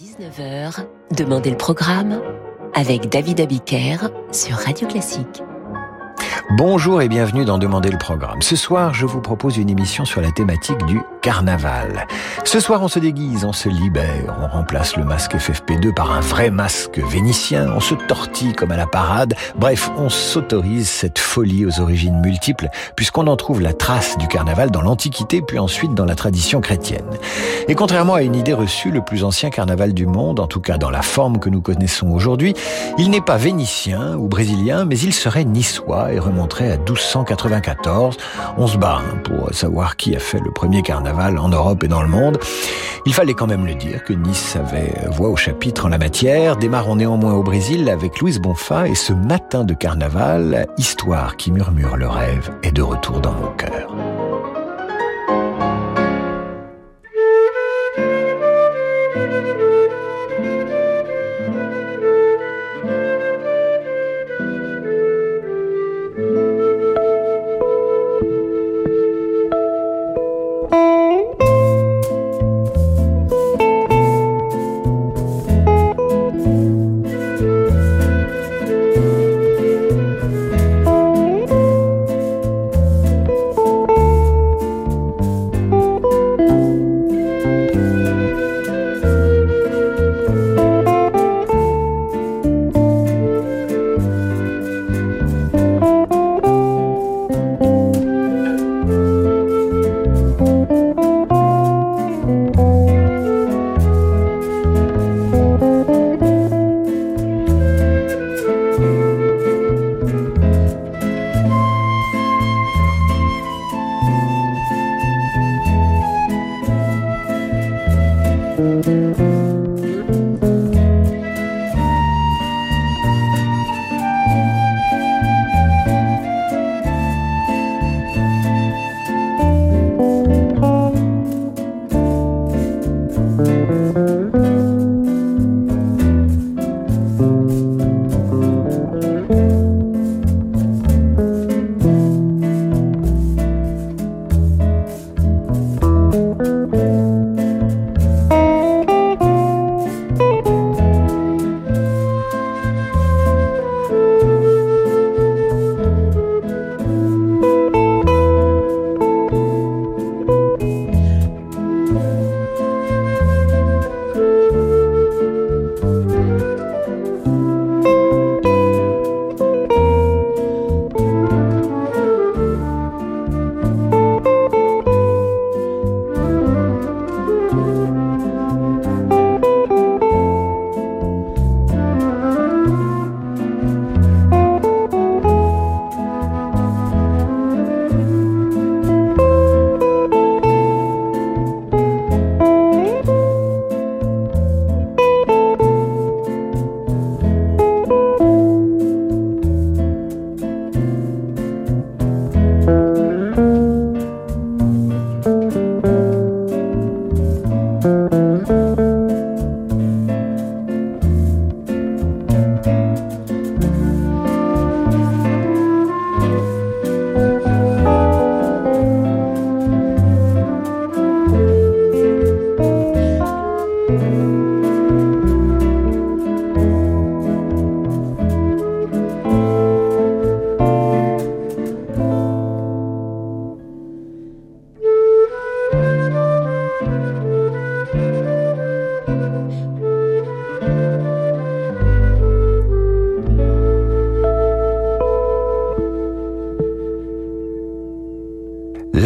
19h, Demandez le programme avec David Abiker sur Radio Classique. Bonjour et bienvenue dans Demander le programme. Ce soir, je vous propose une émission sur la thématique du carnaval. Ce soir, on se déguise, on se libère, on remplace le masque FFP2 par un vrai masque vénitien, on se tortille comme à la parade. Bref, on s'autorise cette folie aux origines multiples, puisqu'on en trouve la trace du carnaval dans l'Antiquité, puis ensuite dans la tradition chrétienne. Et contrairement à une idée reçue, le plus ancien carnaval du monde, en tout cas dans la forme que nous connaissons aujourd'hui, il n'est pas vénitien ou brésilien, mais il serait niçois et remonterait à 1294. On se bat hein, pour savoir qui a fait le premier carnaval en Europe et dans le monde. Il fallait quand même le dire que Nice avait voix au chapitre en la matière. Démarrons néanmoins au Brésil avec Louise Bonfa et ce matin de carnaval, histoire qui murmure le rêve est de retour dans mon cœur.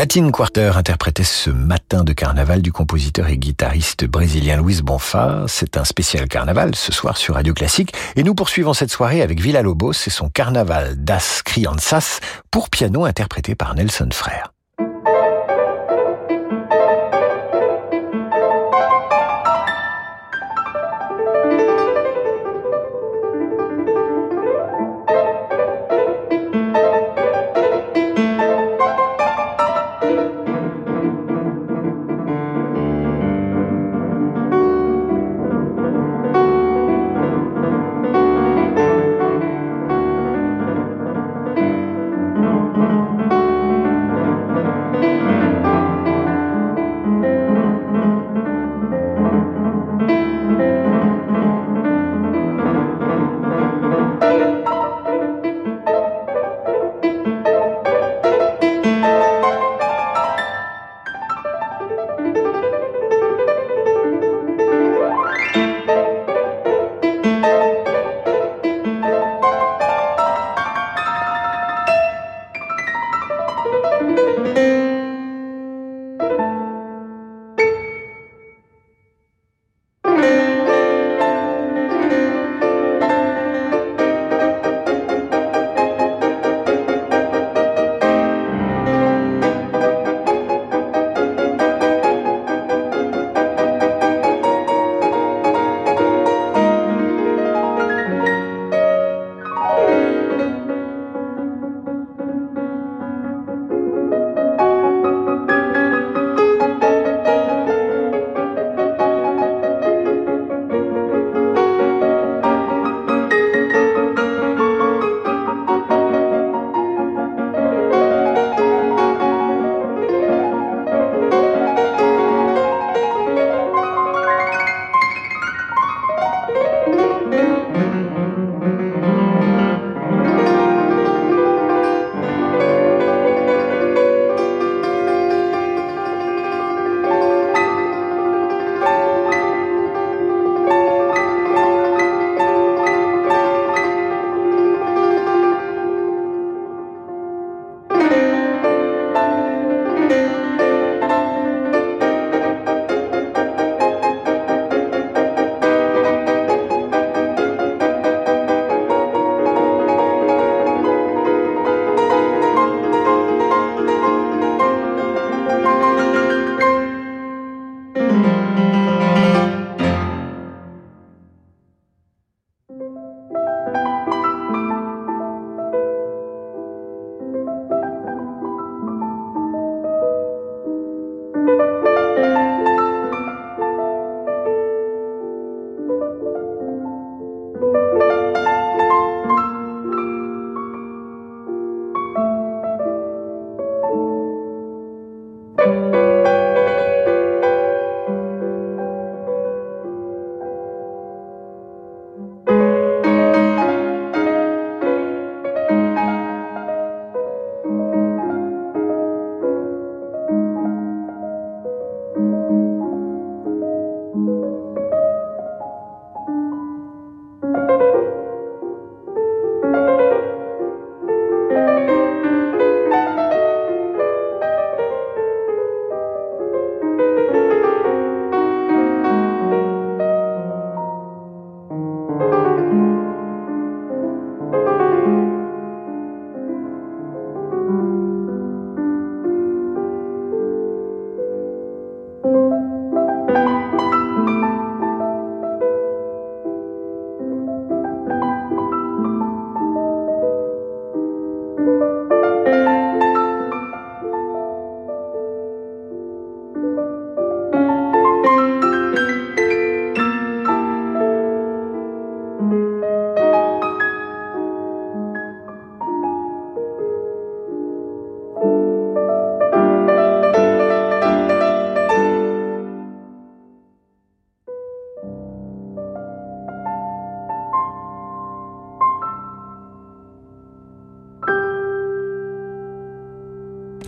Latin Quarter interprétait ce matin de carnaval du compositeur et guitariste brésilien Luis Bonfa. C'est un spécial carnaval ce soir sur Radio Classique et nous poursuivons cette soirée avec Villa Lobos et son carnaval das Crianças pour piano interprété par Nelson Frère.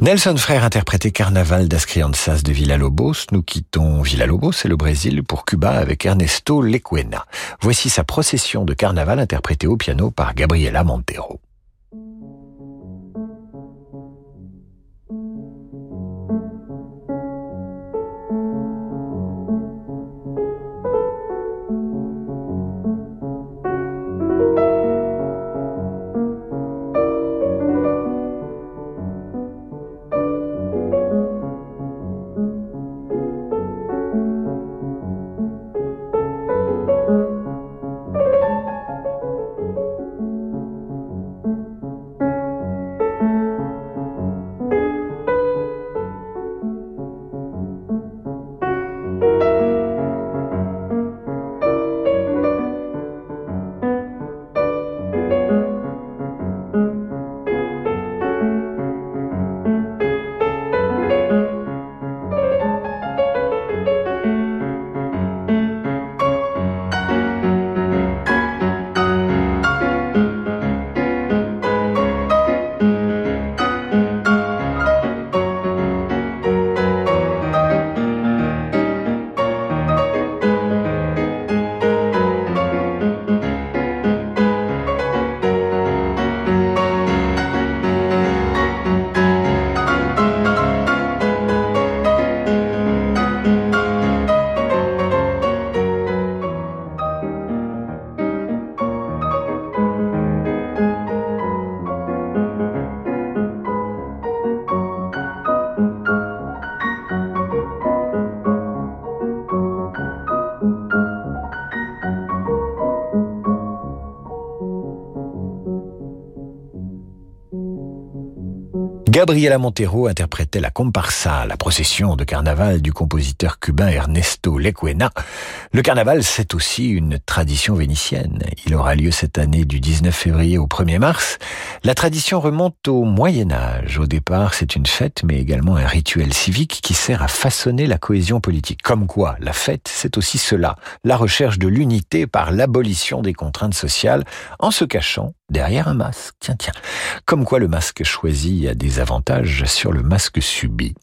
Nelson Frère interprétait Carnaval das Crianças de Villa-Lobos. Nous quittons Villa-Lobos et le Brésil pour Cuba avec Ernesto Lecuena. Voici sa procession de carnaval interprétée au piano par Gabriela Montero. Gabriela Montero interprétait la comparsa, la procession de carnaval du compositeur cubain Ernesto Lecuena. Le carnaval, c'est aussi une tradition vénitienne. Il aura lieu cette année du 19 février au 1er mars. La tradition remonte au Moyen Âge. Au départ, c'est une fête, mais également un rituel civique qui sert à façonner la cohésion politique. Comme quoi, la fête, c'est aussi cela, la recherche de l'unité par l'abolition des contraintes sociales, en se cachant derrière un masque. Tiens, tiens. Comme quoi le masque choisi a des avantages sur le masque subi.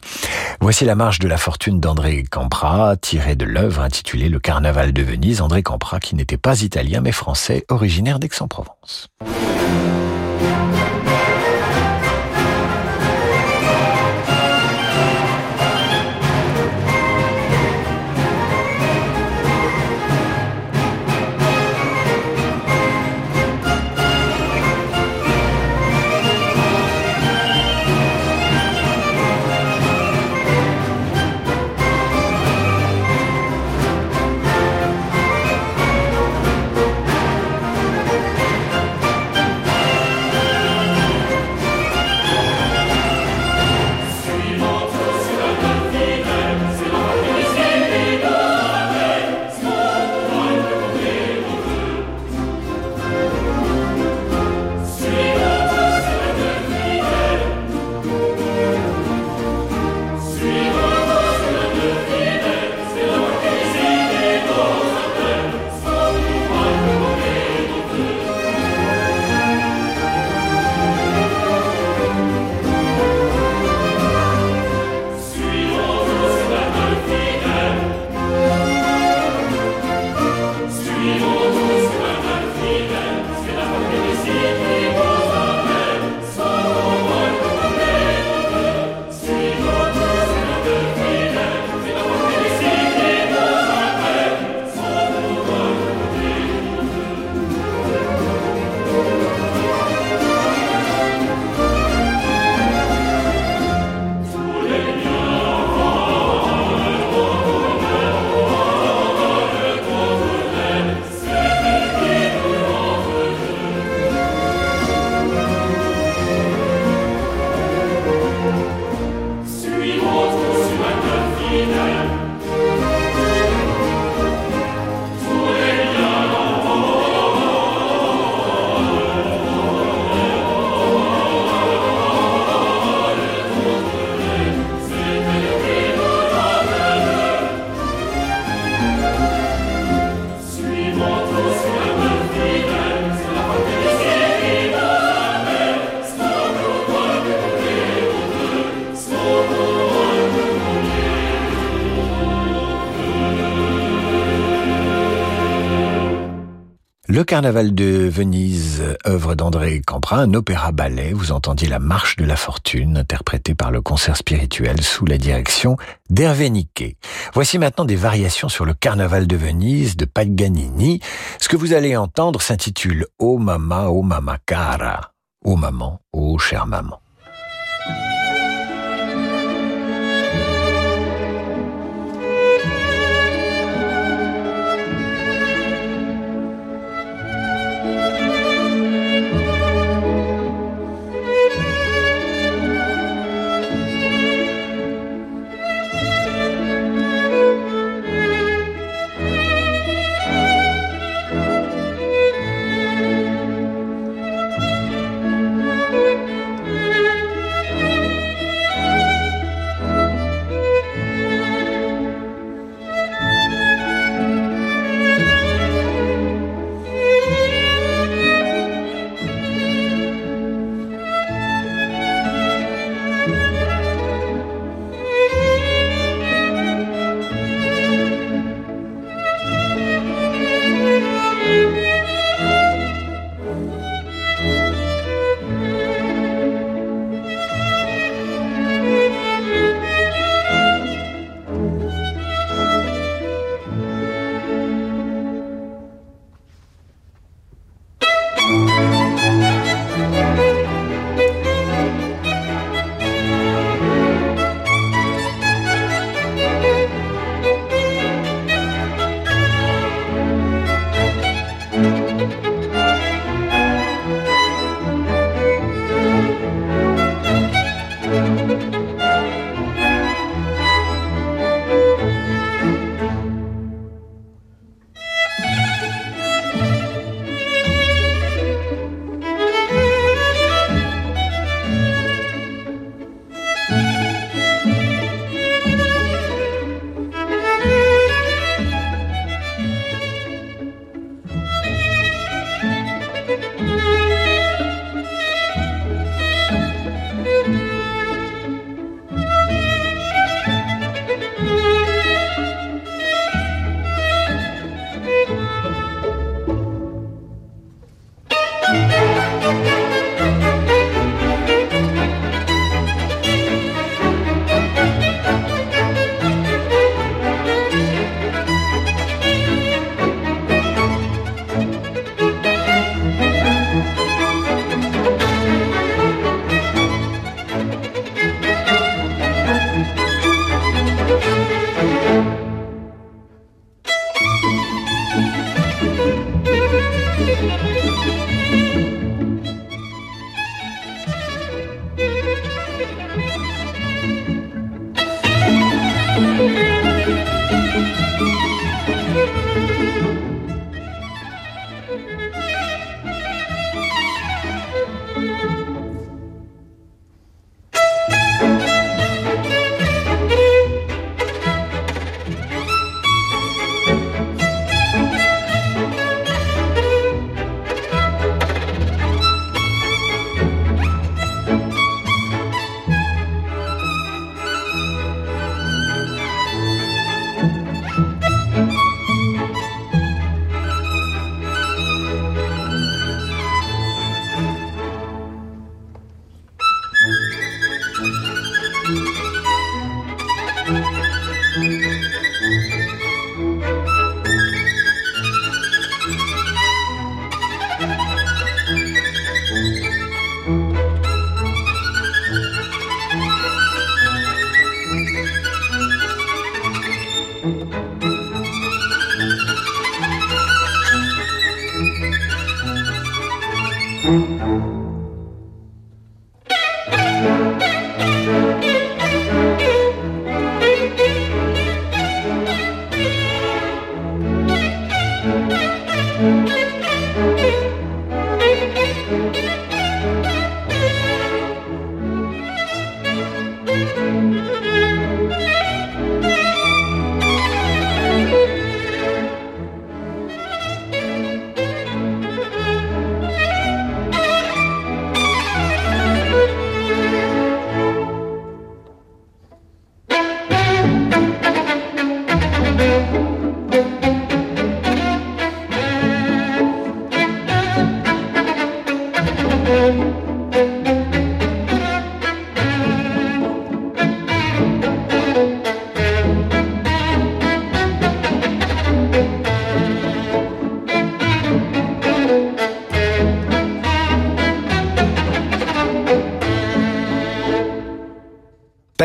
Voici la marche de la fortune d'André Campra, tirée de l'œuvre intitulée Le Carnaval de Venise. André Campra, qui n'était pas italien mais français, originaire d'Aix-en-Provence. Carnaval de Venise, œuvre d'André Camprin, un opéra-ballet. Vous entendiez la Marche de la Fortune, interprétée par le concert spirituel sous la direction d'Hervé Niquet. Voici maintenant des variations sur le Carnaval de Venise de Paganini. Ce que vous allez entendre s'intitule Oh mama, oh mama cara. Oh maman, oh chère maman.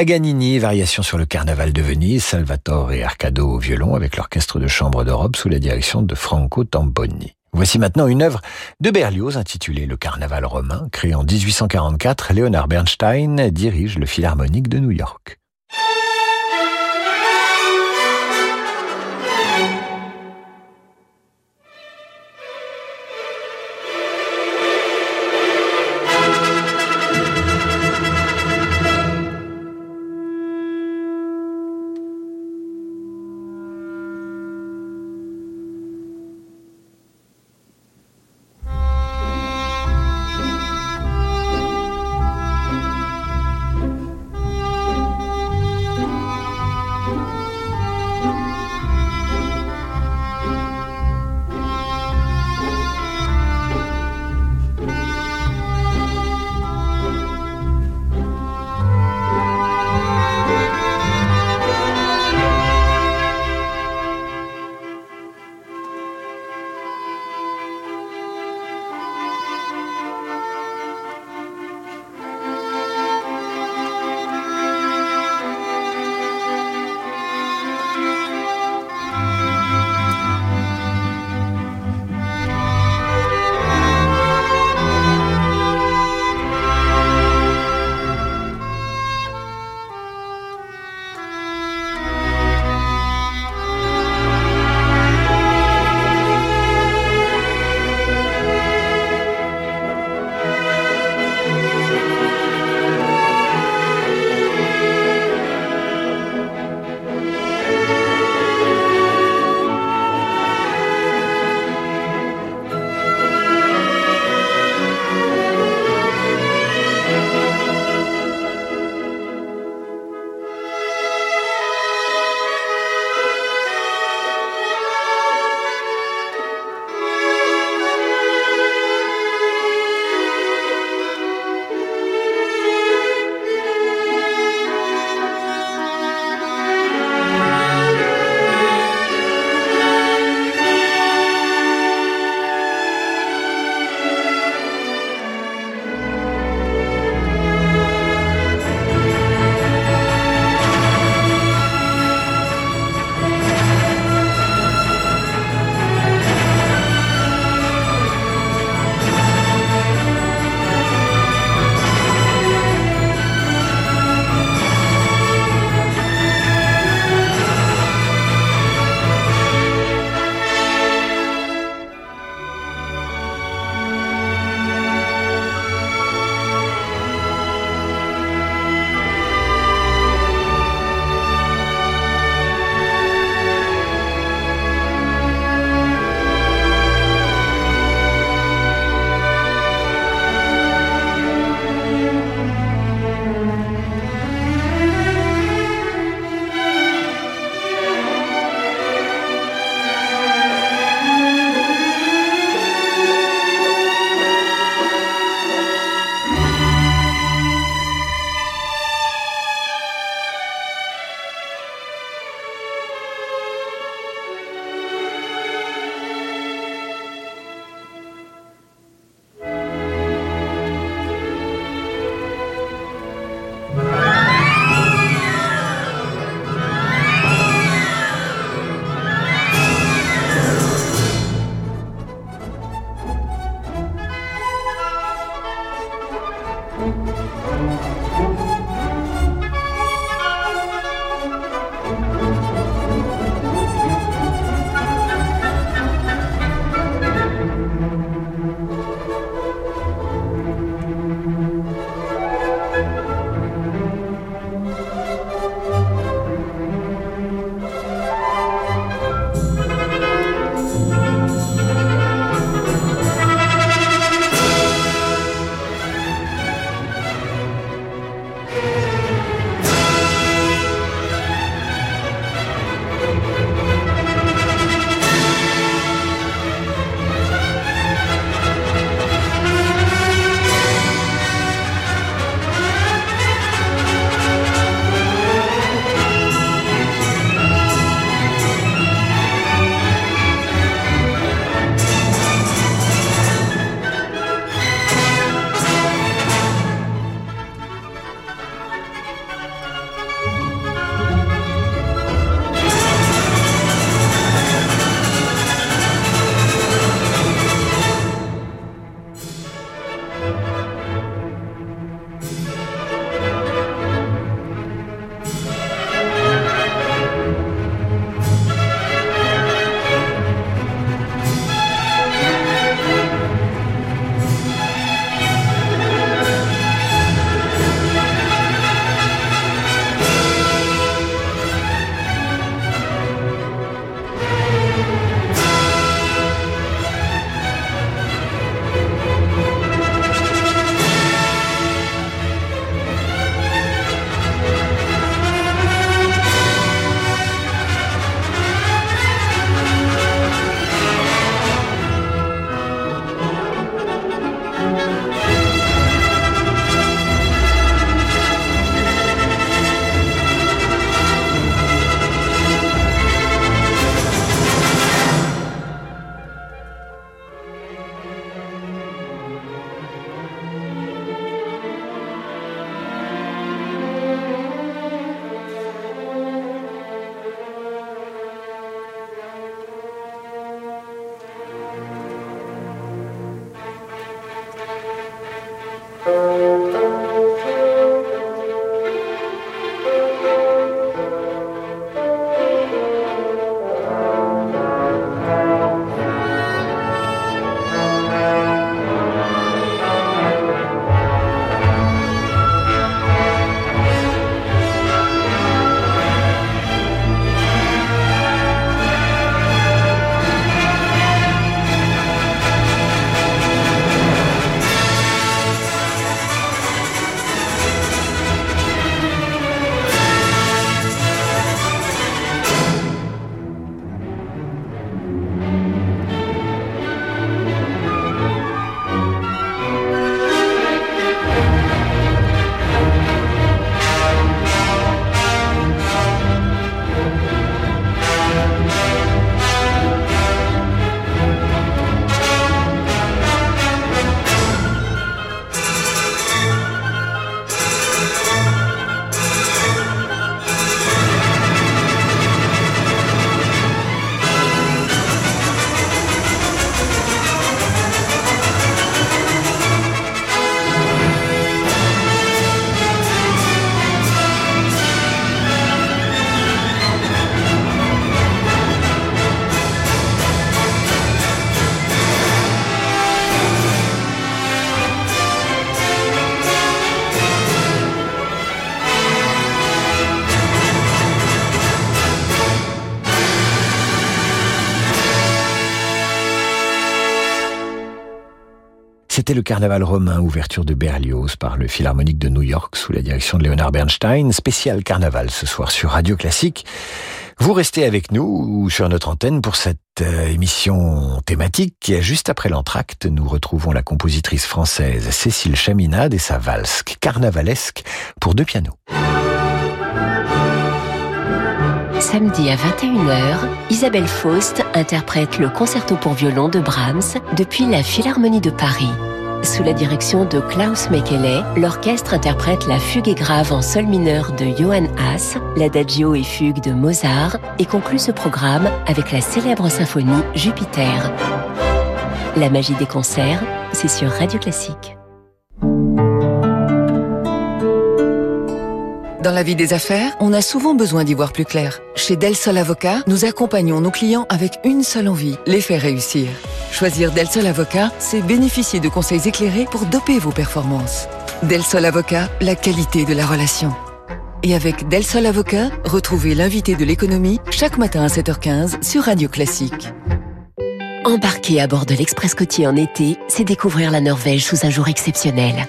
Paganini, variation sur le carnaval de Venise, Salvatore et Arcado au violon avec l'orchestre de chambre d'Europe sous la direction de Franco Tamponi. Voici maintenant une œuvre de Berlioz intitulée Le Carnaval romain, créée en 1844. Leonard Bernstein dirige le Philharmonique de New York. Música C'était le carnaval romain, ouverture de Berlioz par le Philharmonique de New York sous la direction de Leonard Bernstein. Spécial carnaval ce soir sur Radio Classique. Vous restez avec nous ou sur notre antenne pour cette euh, émission thématique. Juste après l'entracte, nous retrouvons la compositrice française Cécile Chaminade et sa valse carnavalesque pour deux pianos. Samedi à 21h, Isabelle Faust interprète le concerto pour violon de Brahms depuis la Philharmonie de Paris. Sous la direction de Klaus Mekele, l'orchestre interprète la fugue et grave en sol mineur de Johann Haas, l'adagio et fugue de Mozart et conclut ce programme avec la célèbre symphonie Jupiter. La magie des concerts, c'est sur Radio Classique. Dans la vie des affaires, on a souvent besoin d'y voir plus clair. Chez Del Sol Avocat, nous accompagnons nos clients avec une seule envie, les faire réussir. Choisir Del Sol Avocat, c'est bénéficier de conseils éclairés pour doper vos performances. Del Sol Avocat, la qualité de la relation. Et avec Del Sol Avocat, retrouvez l'invité de l'économie chaque matin à 7h15 sur Radio Classique. Embarquer à bord de l'Express côtier en été, c'est découvrir la Norvège sous un jour exceptionnel.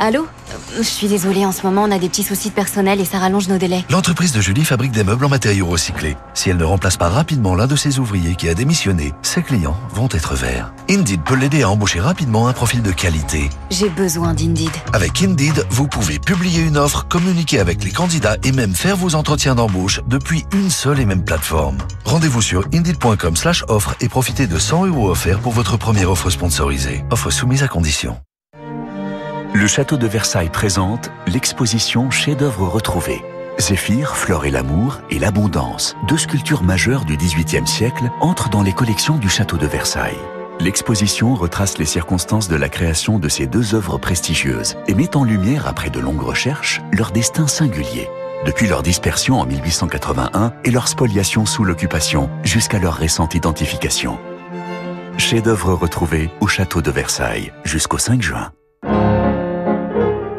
Allô Je suis désolée, en ce moment on a des petits soucis de personnel et ça rallonge nos délais. L'entreprise de Julie fabrique des meubles en matériaux recyclés. Si elle ne remplace pas rapidement l'un de ses ouvriers qui a démissionné, ses clients vont être verts. Indeed peut l'aider à embaucher rapidement un profil de qualité. J'ai besoin d'Indeed. Avec Indeed, vous pouvez publier une offre, communiquer avec les candidats et même faire vos entretiens d'embauche depuis une seule et même plateforme. Rendez-vous sur indeed.com slash offre et profitez de 100 euros offerts pour votre première offre sponsorisée. Offre soumise à condition. Le château de Versailles présente l'exposition Chefs-d'œuvre retrouvés. Zéphyr, Flore et l'amour et l'abondance, deux sculptures majeures du XVIIIe siècle, entrent dans les collections du château de Versailles. L'exposition retrace les circonstances de la création de ces deux œuvres prestigieuses et met en lumière, après de longues recherches, leur destin singulier. Depuis leur dispersion en 1881 et leur spoliation sous l'occupation jusqu'à leur récente identification. Chefs-d'œuvre retrouvés au château de Versailles jusqu'au 5 juin.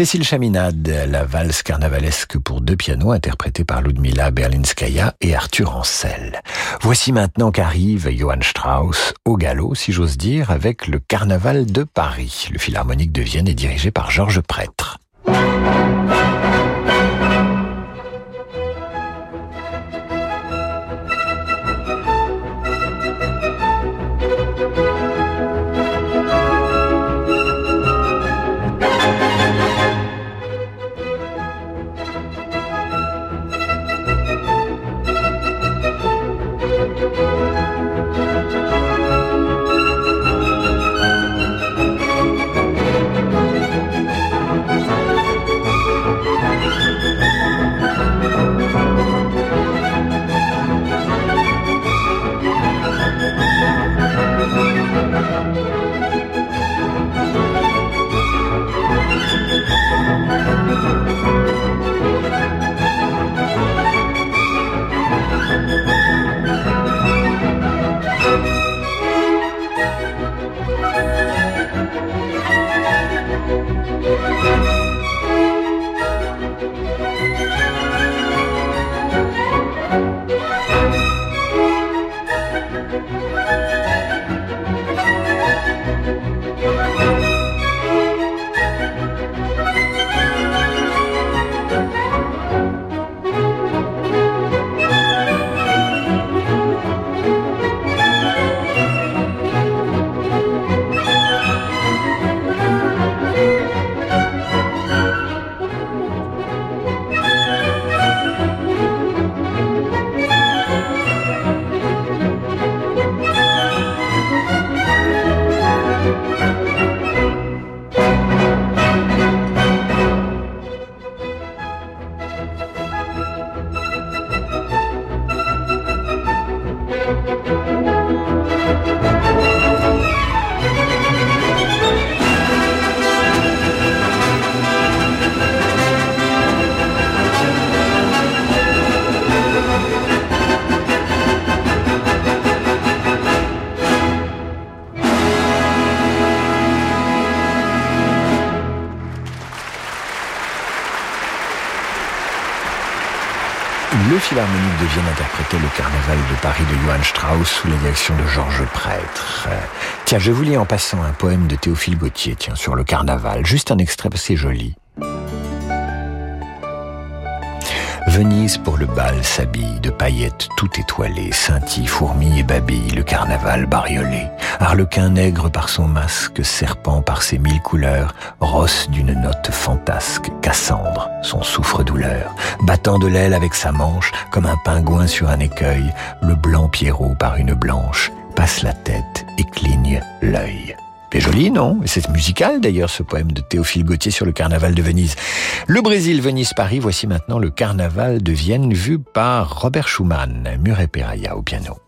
Cécile Chaminade, la valse carnavalesque pour deux pianos interprétée par Ludmila Berlinskaya et Arthur Ancel. Voici maintenant qu'arrive Johann Strauss au galop, si j'ose dire, avec le Carnaval de Paris. Le Philharmonique de Vienne est dirigé par Georges Prêtre. Philharmonique de Vienne le carnaval de Paris de Johann Strauss sous la direction de Georges Prêtre. Tiens, je vous lis en passant un poème de Théophile Gautier, tiens, sur le carnaval. Juste un extrait, c'est joli. Venise pour le bal s'habille de paillettes tout étoilées, scintille, fourmis et babille, le carnaval bariolé. Harlequin nègre par son masque, serpent par ses mille couleurs, rosse d'une note fantasque, Cassandre, son souffre-douleur, battant de l'aile avec sa manche, comme un pingouin sur un écueil, le blanc Pierrot par une blanche, passe la tête et cligne l'œil. C'est joli, non? C'est musical d'ailleurs ce poème de Théophile Gautier sur le carnaval de Venise. Le Brésil, Venise, Paris, voici maintenant le carnaval de Vienne vu par Robert Schumann, Muret Peraya au piano.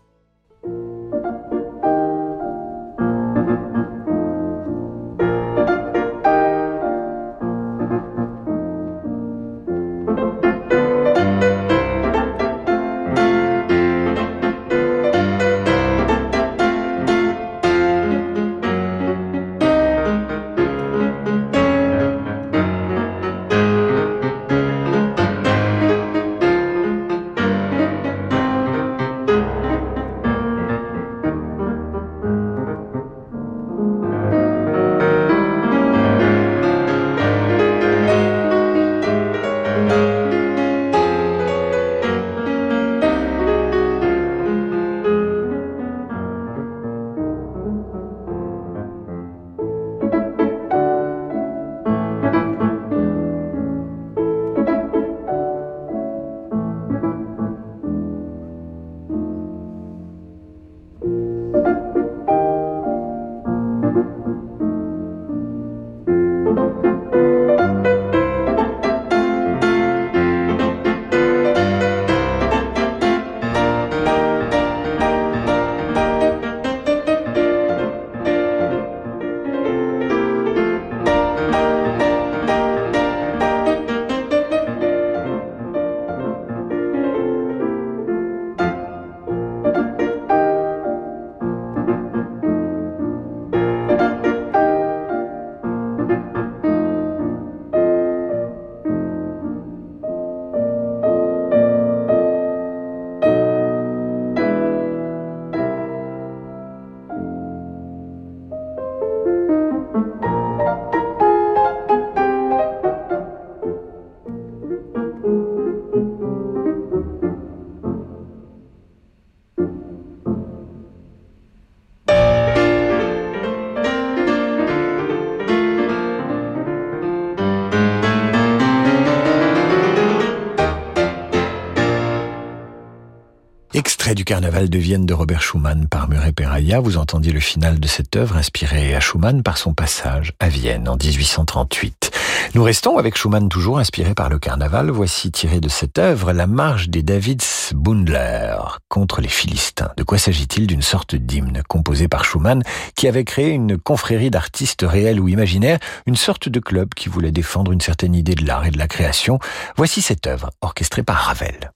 Du carnaval de Vienne de Robert Schumann par Murray Peraya. Vous entendiez le final de cette œuvre inspirée à Schumann par son passage à Vienne en 1838. Nous restons avec Schumann toujours inspiré par le carnaval. Voici tiré de cette œuvre la marche des Davids Bundler contre les Philistins. De quoi s'agit-il D'une sorte d'hymne composé par Schumann qui avait créé une confrérie d'artistes réels ou imaginaires, une sorte de club qui voulait défendre une certaine idée de l'art et de la création? Voici cette œuvre orchestrée par Ravel.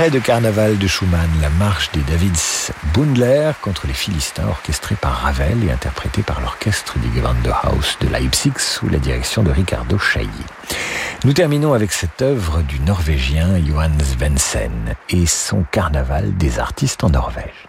Extrait de Carnaval de Schumann, la marche des Davids Bundler contre les Philistins, orchestrée par Ravel et interprétée par l'orchestre du Gewandhaus de Leipzig sous la direction de Ricardo Chailly. Nous terminons avec cette œuvre du Norvégien Johan Svensson et son Carnaval des artistes en Norvège.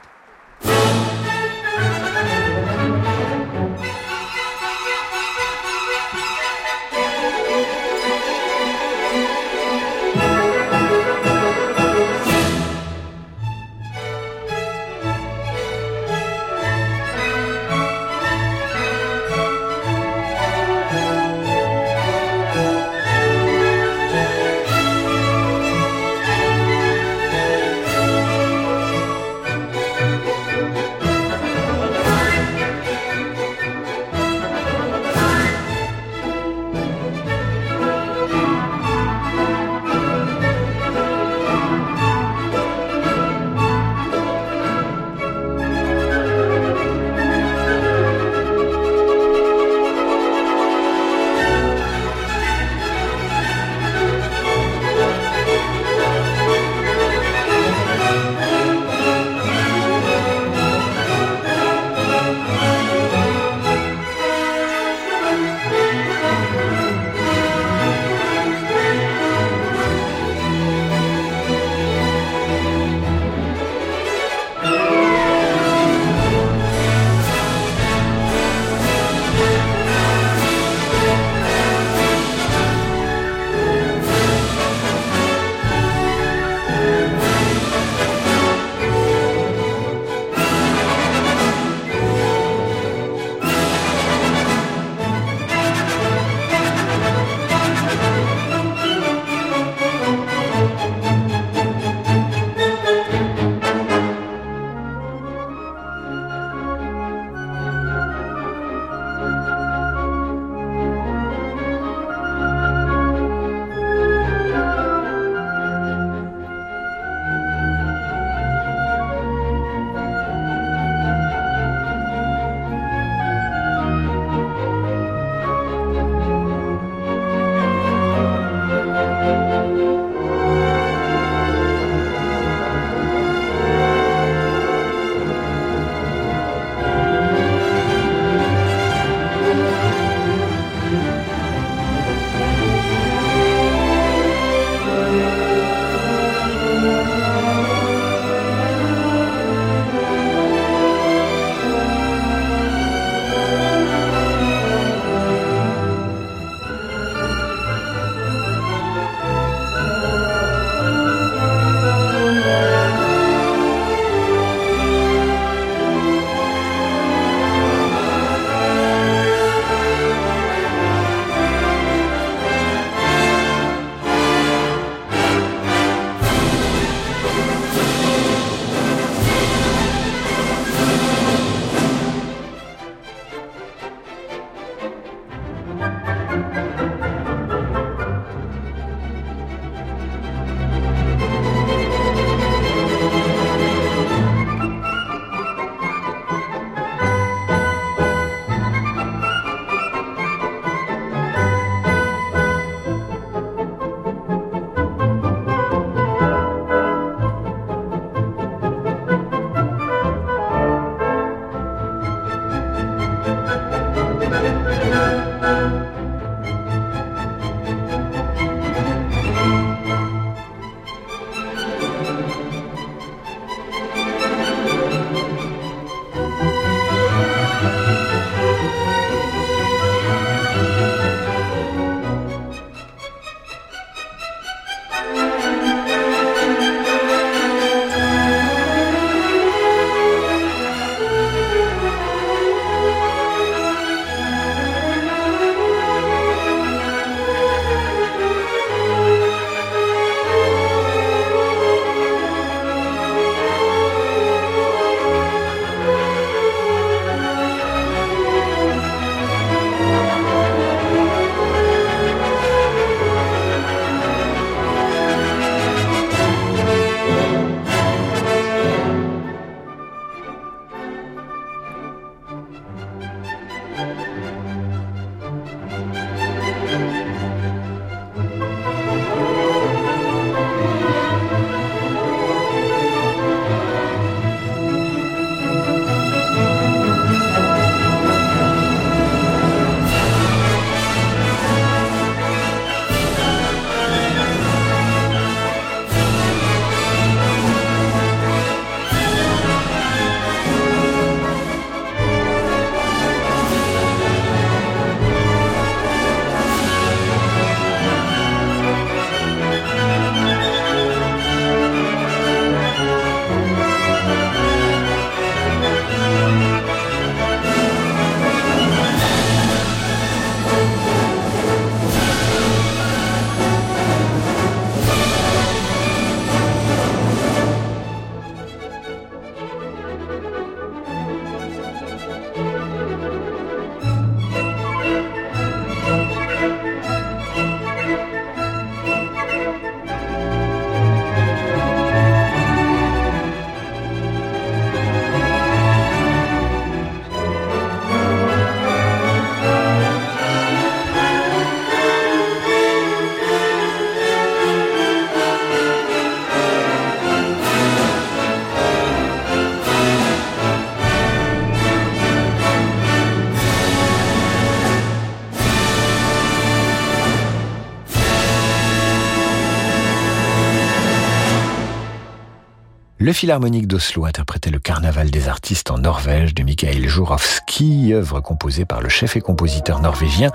Philharmonique d'Oslo interprétait le Carnaval des artistes en Norvège de Mikhail Jourovski, œuvre composée par le chef et compositeur norvégien.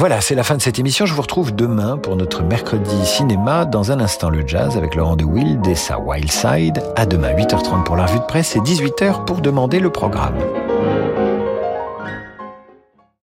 Voilà, c'est la fin de cette émission. Je vous retrouve demain pour notre mercredi cinéma. Dans un instant, le jazz avec Laurent de Wild et sa Wild Side. À demain, 8h30 pour la revue de presse et 18h pour demander le programme.